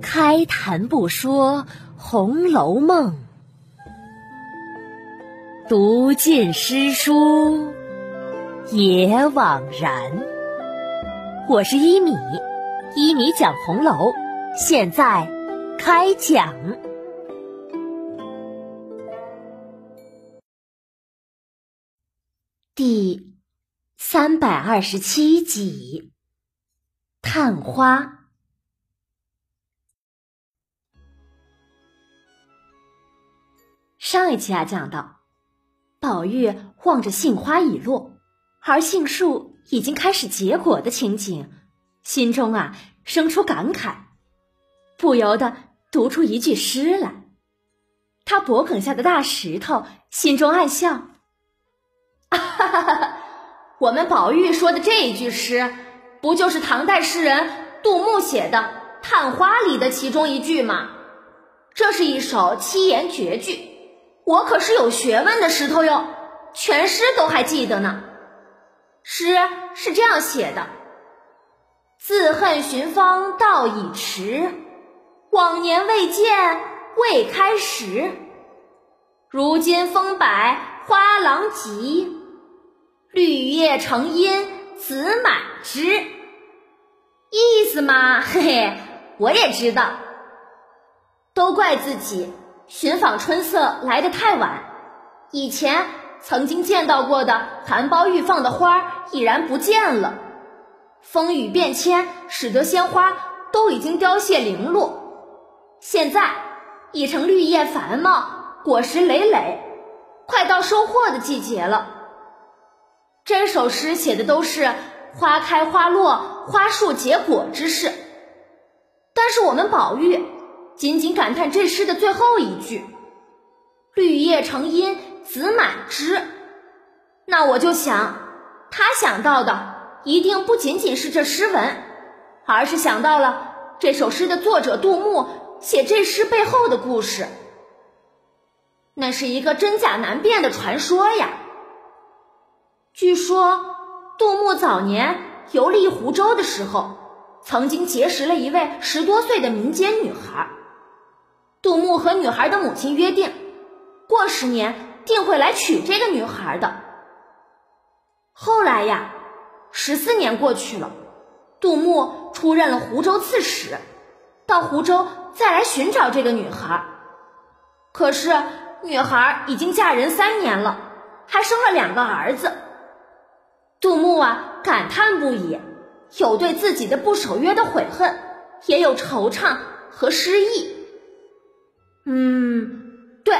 开谈不说《红楼梦》，读尽诗书也枉然。我是一米，一米讲红楼，现在开讲。第三百二十七集《探花》。上一期啊，讲到宝玉望着杏花已落，而杏树已经开始结果的情景，心中啊生出感慨，不由得读出一句诗来。他脖梗下的大石头心中暗笑：“哈哈哈！我们宝玉说的这一句诗，不就是唐代诗人杜牧写的《探花》里的其中一句吗？这是一首七言绝句。”我可是有学问的石头哟，全诗都还记得呢。诗是这样写的：“自恨寻芳到已迟，往年未见未开时。如今风摆花郎急，绿叶成荫子满枝。”意思嘛，嘿嘿，我也知道，都怪自己。寻访春色来得太晚，以前曾经见到过的含苞欲放的花已然不见了。风雨变迁使得鲜花都已经凋谢零落，现在已成绿叶繁茂、果实累累，快到收获的季节了。这首诗写的都是花开花落、花树结果之事，但是我们宝玉。仅仅感叹这诗的最后一句“绿叶成荫子满枝”，那我就想，他想到的一定不仅仅是这诗文，而是想到了这首诗的作者杜牧写这诗背后的故事。那是一个真假难辨的传说呀。据说，杜牧早年游历湖州的时候，曾经结识了一位十多岁的民间女孩。杜牧和女孩的母亲约定，过十年定会来娶这个女孩的。后来呀，十四年过去了，杜牧出任了湖州刺史，到湖州再来寻找这个女孩。可是女孩已经嫁人三年了，还生了两个儿子。杜牧啊，感叹不已，有对自己的不守约的悔恨，也有惆怅和失意。嗯，对，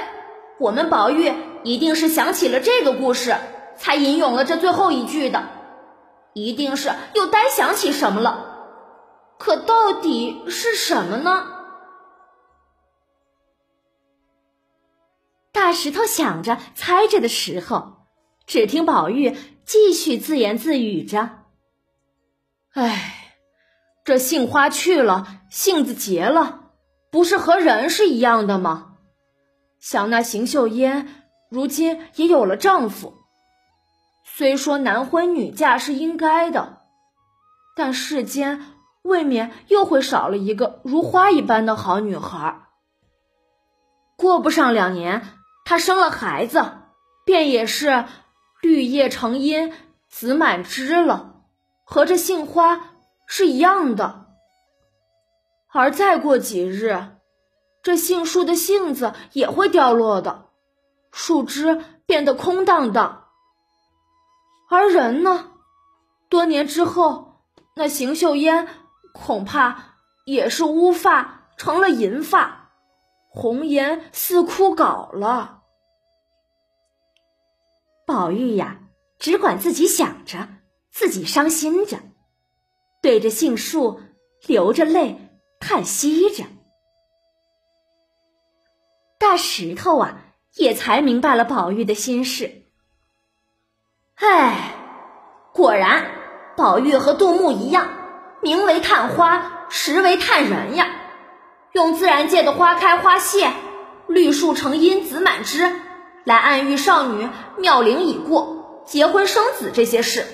我们宝玉一定是想起了这个故事，才吟咏了这最后一句的，一定是又呆想起什么了，可到底是什么呢？大石头想着、猜着的时候，只听宝玉继续自言自语着：“哎，这杏花去了，杏子结了。”不是和人是一样的吗？想那邢岫烟，如今也有了丈夫。虽说男婚女嫁是应该的，但世间未免又会少了一个如花一般的好女孩。过不上两年，她生了孩子，便也是绿叶成荫子满枝了，和这杏花是一样的。而再过几日，这杏树的杏子也会掉落的，树枝变得空荡荡。而人呢，多年之后，那邢岫烟恐怕也是乌发成了银发，红颜似枯槁了。宝玉呀，只管自己想着，自己伤心着，对着杏树流着泪。叹息着，大石头啊，也才明白了宝玉的心事。唉，果然，宝玉和杜牧一样，名为探花，实为探人呀。用自然界的花开花谢、绿树成荫子满枝，来暗喻少女妙龄已过、结婚生子这些事，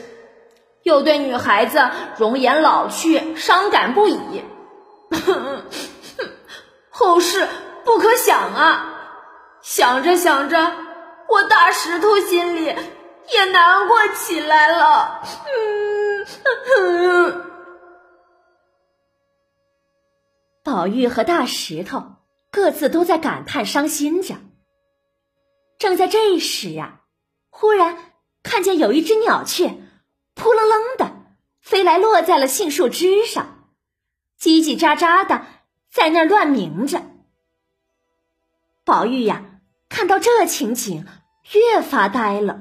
又对女孩子容颜老去伤感不已。后事不可想啊！想着想着，我大石头心里也难过起来了。嗯，宝玉和大石头各自都在感叹伤心着。正在这时呀，忽然看见有一只鸟雀，扑棱棱的飞来，落在了杏树枝上，叽叽喳喳的在那儿乱鸣着。宝玉呀。看到这情景，越发呆了，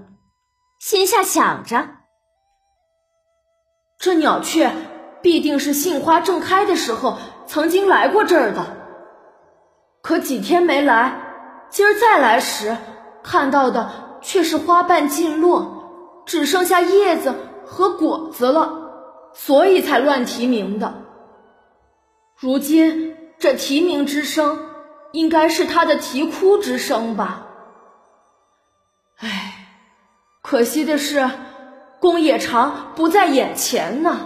心下想着：这鸟雀必定是杏花正开的时候曾经来过这儿的。可几天没来，今儿再来时，看到的却是花瓣尽落，只剩下叶子和果子了，所以才乱啼鸣的。如今这啼鸣之声。应该是他的啼哭之声吧。唉，可惜的是，公冶长不在眼前呢。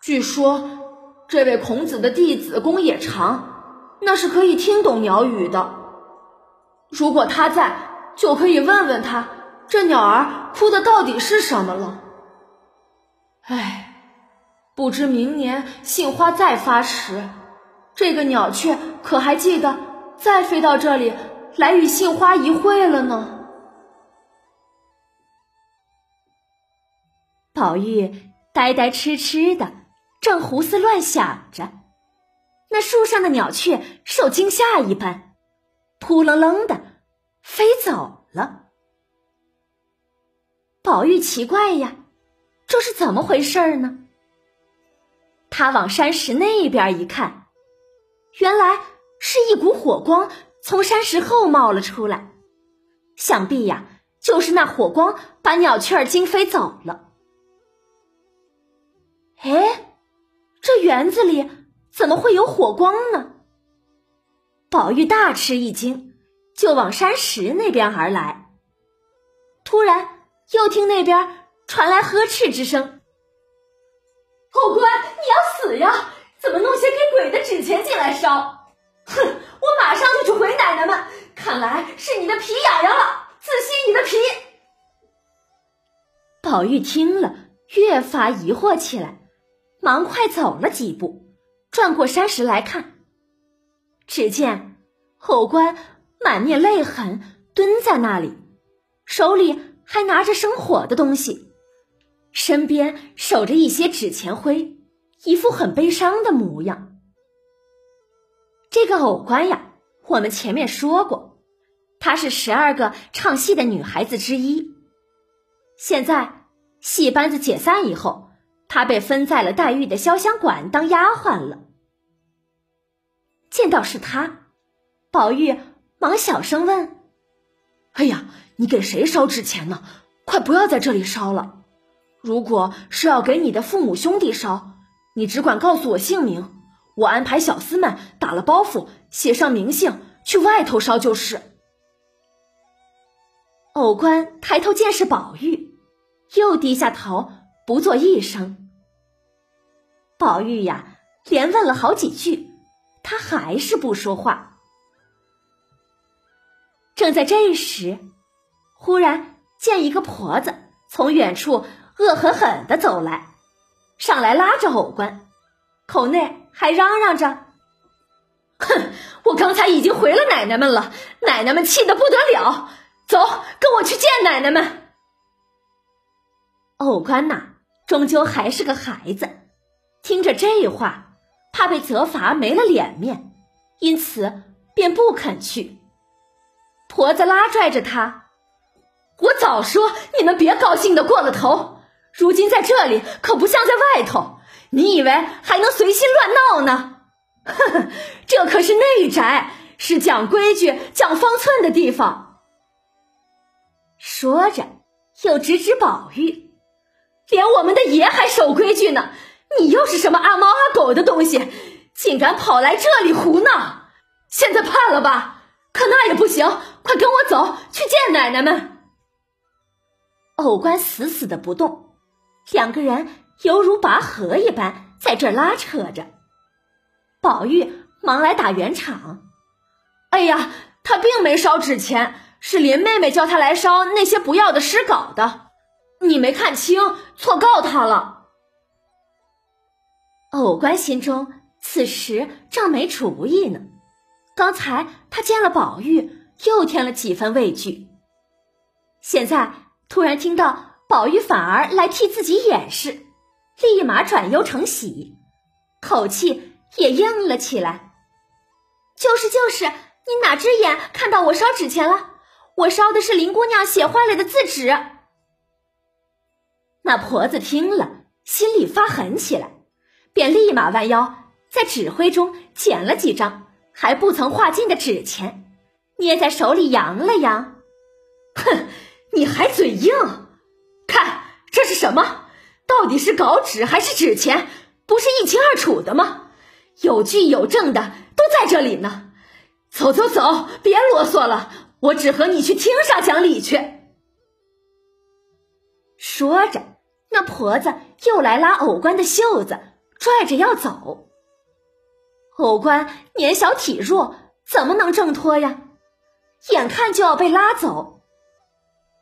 据说，这位孔子的弟子公冶长，那是可以听懂鸟语的。如果他在，就可以问问他，这鸟儿哭的到底是什么了。唉，不知明年杏花再发时。这个鸟雀可还记得再飞到这里来与杏花一会了呢？宝玉呆呆痴痴的，正胡思乱想着，那树上的鸟雀受惊吓一般，扑棱棱的飞走了。宝玉奇怪呀，这是怎么回事呢？他往山石那边一看。原来是一股火光从山石后冒了出来，想必呀，就是那火光把鸟雀儿惊飞走了。哎，这园子里怎么会有火光呢？宝玉大吃一惊，就往山石那边而来。突然，又听那边传来呵斥之声：“后官，你要死呀！”怎么弄些给鬼的纸钱进来烧？哼！我马上就去回奶奶们。看来是你的皮痒痒了，自吸你的皮。宝玉听了，越发疑惑起来，忙快走了几步，转过山石来看。只见后官满面泪痕，蹲在那里，手里还拿着生火的东西，身边守着一些纸钱灰。一副很悲伤的模样。这个偶官呀，我们前面说过，她是十二个唱戏的女孩子之一。现在戏班子解散以后，她被分在了黛玉的潇湘馆当丫鬟了。见到是她，宝玉忙小声问：“哎呀，你给谁烧纸钱呢？快不要在这里烧了！如果是要给你的父母兄弟烧。”你只管告诉我姓名，我安排小厮们打了包袱，写上名姓，去外头烧就是。偶官抬头见是宝玉，又低下头不作一声。宝玉呀，连问了好几句，他还是不说话。正在这时，忽然见一个婆子从远处恶狠狠的走来。上来拉着偶官，口内还嚷嚷着：“哼，我刚才已经回了奶奶们了，奶奶们气得不得了。走，跟我去见奶奶们。”偶官呐，终究还是个孩子，听着这话，怕被责罚没了脸面，因此便不肯去。婆子拉拽着他：“我早说你们别高兴的过了头。”如今在这里可不像在外头，你以为还能随心乱闹呢？呵呵，这可是内宅，是讲规矩、讲方寸的地方。说着，又指指宝玉，连我们的爷还守规矩呢，你又是什么阿猫阿狗的东西，竟敢跑来这里胡闹？现在怕了吧？可那也不行，快跟我走去见奶奶们。偶官死死的不动。两个人犹如拔河一般在这拉扯着。宝玉忙来打圆场：“哎呀，他并没烧纸钱，是林妹妹叫他来烧那些不要的诗稿的。你没看清，错告他了。”偶官心中此时正没主意呢。刚才他见了宝玉，又添了几分畏惧。现在突然听到宝玉反而来替自己掩饰，立马转忧成喜，口气也硬了起来。就是就是，你哪只眼看到我烧纸钱了？我烧的是林姑娘写坏了的字纸。那婆子听了，心里发狠起来，便立马弯腰在纸灰中捡了几张。还不曾化尽的纸钱，捏在手里扬了扬，哼，你还嘴硬？看这是什么？到底是稿纸还是纸钱？不是一清二楚的吗？有据有证的都在这里呢。走走走，别啰嗦了，我只和你去厅上讲理去。说着，那婆子又来拉藕官的袖子，拽着要走。偶官年小体弱，怎么能挣脱呀？眼看就要被拉走，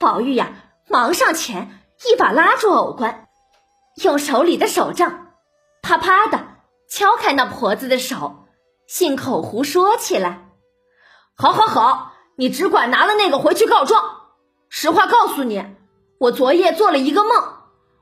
宝玉呀，忙上前一把拉住偶官，用手里的手杖啪啪的敲开那婆子的手，信口胡说起来：“好好好，你只管拿了那个回去告状。实话告诉你，我昨夜做了一个梦，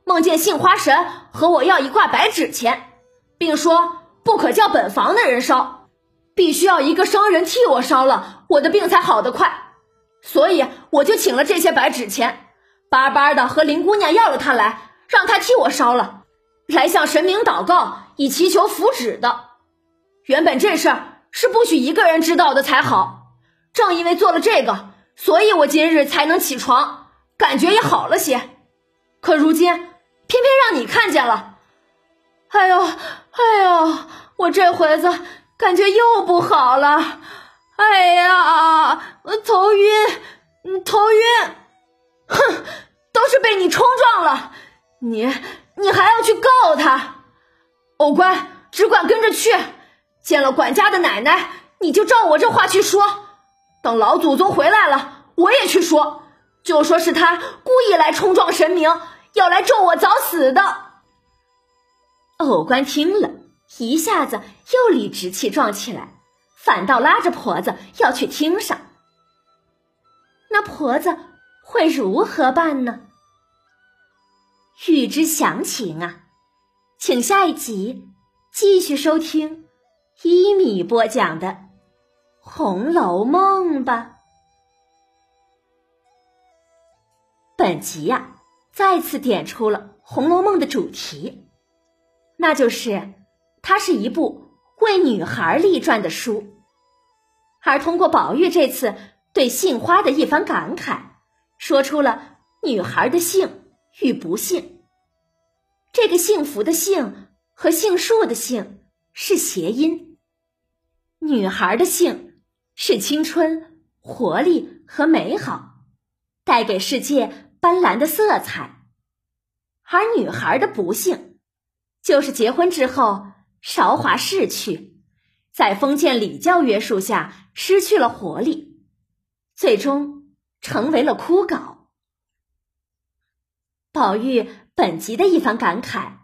梦见杏花神和我要一挂白纸钱，并说。”不可叫本房的人烧，必须要一个生人替我烧了，我的病才好得快。所以我就请了这些白纸钱，巴巴的和林姑娘要了他来，让他替我烧了，来向神明祷告，以祈求福祉的。原本这事儿是不许一个人知道的才好，正因为做了这个，所以我今日才能起床，感觉也好了些。可如今偏偏让你看见了。哎呦，哎呦，我这回子感觉又不好了。哎呀，头晕，头晕。哼，都是被你冲撞了。你，你还要去告他？偶官只管跟着去，见了管家的奶奶，你就照我这话去说。等老祖宗回来了，我也去说，就说是他故意来冲撞神明，要来咒我早死的。偶官听了一下子又理直气壮起来，反倒拉着婆子要去厅上。那婆子会如何办呢？欲知详情啊，请下一集继续收听一米播讲的《红楼梦》吧。本集呀，再次点出了《红楼梦》的主题。那就是，它是一部为女孩立传的书，而通过宝玉这次对杏花的一番感慨，说出了女孩的幸与不幸。这个幸福的幸和杏树的杏是谐音，女孩的幸是青春、活力和美好，带给世界斑斓的色彩，而女孩的不幸。就是结婚之后韶华逝去，在封建礼教约束下失去了活力，最终成为了枯槁。宝玉本集的一番感慨，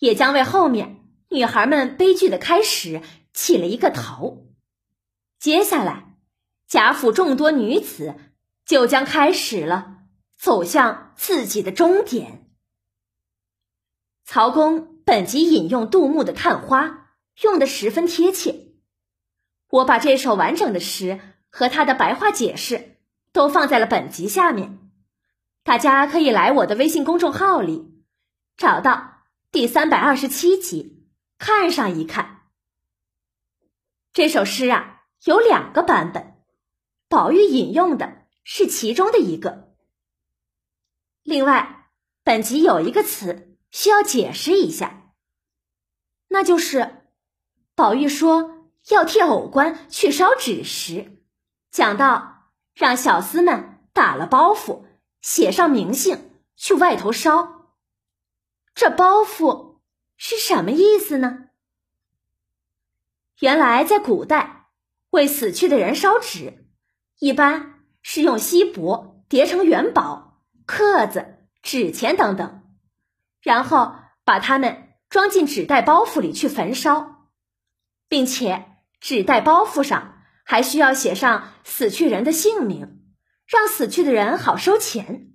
也将为后面女孩们悲剧的开始起了一个头。接下来，贾府众多女子就将开始了走向自己的终点。曹公。本集引用杜牧的《探花》，用的十分贴切。我把这首完整的诗和他的白话解释都放在了本集下面，大家可以来我的微信公众号里找到第三百二十七集，看上一看。这首诗啊有两个版本，宝玉引用的是其中的一个。另外，本集有一个词需要解释一下。那就是，宝玉说要替偶官去烧纸时，讲到让小厮们打了包袱，写上名姓去外头烧。这包袱是什么意思呢？原来在古代，为死去的人烧纸，一般是用锡箔叠成元宝、刻子、纸钱等等，然后把它们装进纸袋包袱里去焚烧，并且纸袋包袱上还需要写上死去人的姓名，让死去的人好收钱。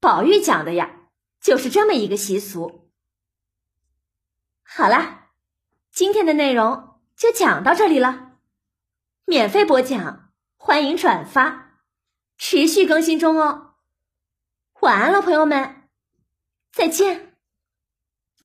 宝玉讲的呀，就是这么一个习俗。好啦。今天的内容就讲到这里了，免费播讲，欢迎转发，持续更新中哦。晚安了，朋友们，再见。